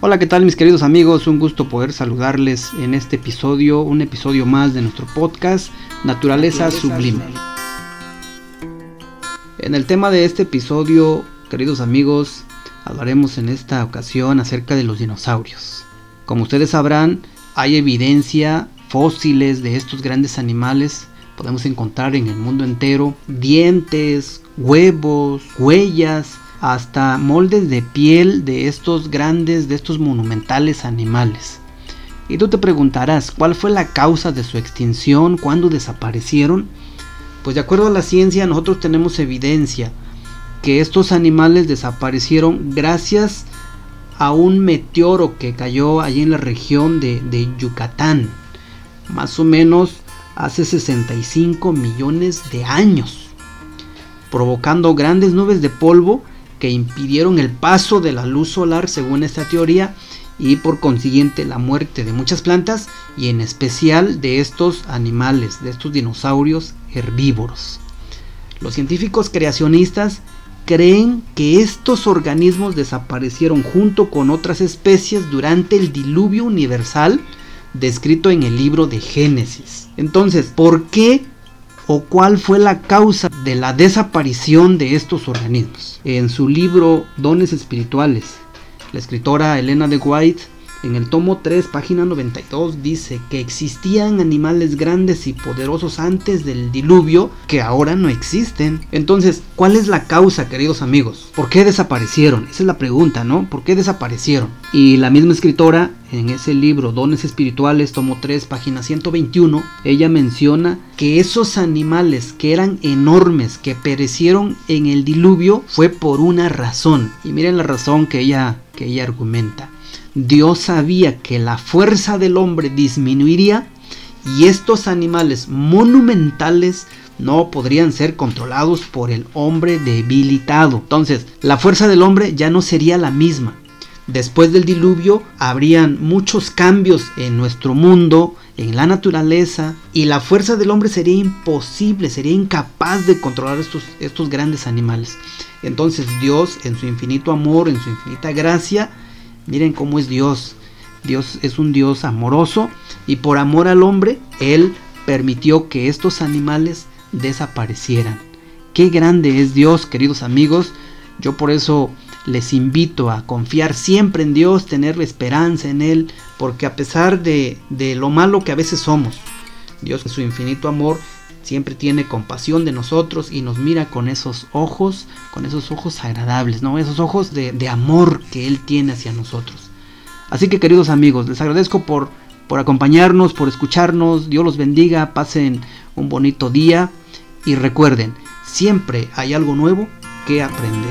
Hola, ¿qué tal mis queridos amigos? Un gusto poder saludarles en este episodio, un episodio más de nuestro podcast Naturaleza, Sublime. En el tema de este episodio, queridos amigos, hablaremos en esta ocasión acerca de los dinosaurios. Como ustedes sabrán, hay evidencia fósiles de estos grandes animales. Podemos encontrar en el mundo entero dientes, huevos, huellas, hasta moldes de piel de estos grandes, de estos monumentales animales. Y tú te preguntarás, ¿cuál fue la causa de su extinción? ¿Cuándo desaparecieron? Pues de acuerdo a la ciencia nosotros tenemos evidencia que estos animales desaparecieron gracias a un meteoro que cayó allí en la región de, de Yucatán, más o menos hace 65 millones de años, provocando grandes nubes de polvo que impidieron el paso de la luz solar según esta teoría y por consiguiente la muerte de muchas plantas y en especial de estos animales, de estos dinosaurios herbívoros. Los científicos creacionistas creen que estos organismos desaparecieron junto con otras especies durante el diluvio universal descrito en el libro de Génesis. Entonces, ¿por qué o cuál fue la causa de la desaparición de estos organismos. En su libro Dones Espirituales, la escritora Elena de White en el tomo 3, página 92, dice que existían animales grandes y poderosos antes del diluvio que ahora no existen. Entonces, ¿cuál es la causa, queridos amigos? ¿Por qué desaparecieron? Esa es la pregunta, ¿no? ¿Por qué desaparecieron? Y la misma escritora, en ese libro, Dones Espirituales, tomo 3, página 121, ella menciona que esos animales que eran enormes, que perecieron en el diluvio, fue por una razón. Y miren la razón que ella, que ella argumenta Dios sabía que la fuerza del hombre disminuiría y estos animales monumentales no podrían ser controlados por el hombre debilitado. Entonces, la fuerza del hombre ya no sería la misma. Después del diluvio habrían muchos cambios en nuestro mundo, en la naturaleza, y la fuerza del hombre sería imposible, sería incapaz de controlar estos, grandes animales. Entonces Dios, en su infinito amor, en su infinita gracia, Miren cómo es Dios. Dios es un Dios amoroso y por amor al hombre, Él permitió que estos animales desaparecieran. Qué grande es Dios, queridos amigos. Yo por eso les invito a confiar siempre en Dios, tener esperanza en Él, porque a pesar de, de lo malo que a veces somos, Dios en su infinito amor siempre tiene compasión de nosotros y nos mira con esos ojos, con esos ojos agradables, ¿no? Esos ojos de, amor que Él tiene hacia nosotros. Así que queridos amigos, les agradezco por, por acompañarnos, por escucharnos, Dios los bendiga, pasen un bonito día y recuerden, siempre hay algo nuevo que aprender.